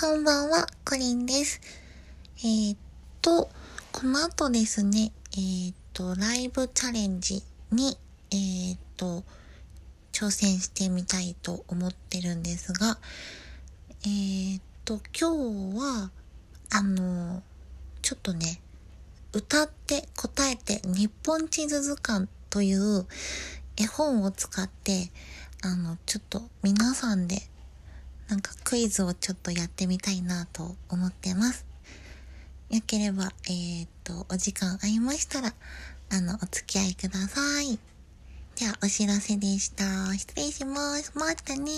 こんばんは、コリンです。えー、っと、この後ですね、えー、っと、ライブチャレンジに、えー、っと、挑戦してみたいと思ってるんですが、え、っと、今日は、あの、ちょっとね、歌って答えて日本地図図鑑という絵本を使って、あの、ちょっと皆さんでクイズをちょっとやってみたいなと思ってます。よければ、えー、っと、お時間ありましたら、あの、お付き合いください。じゃあ、お知らせでした。失礼します。またね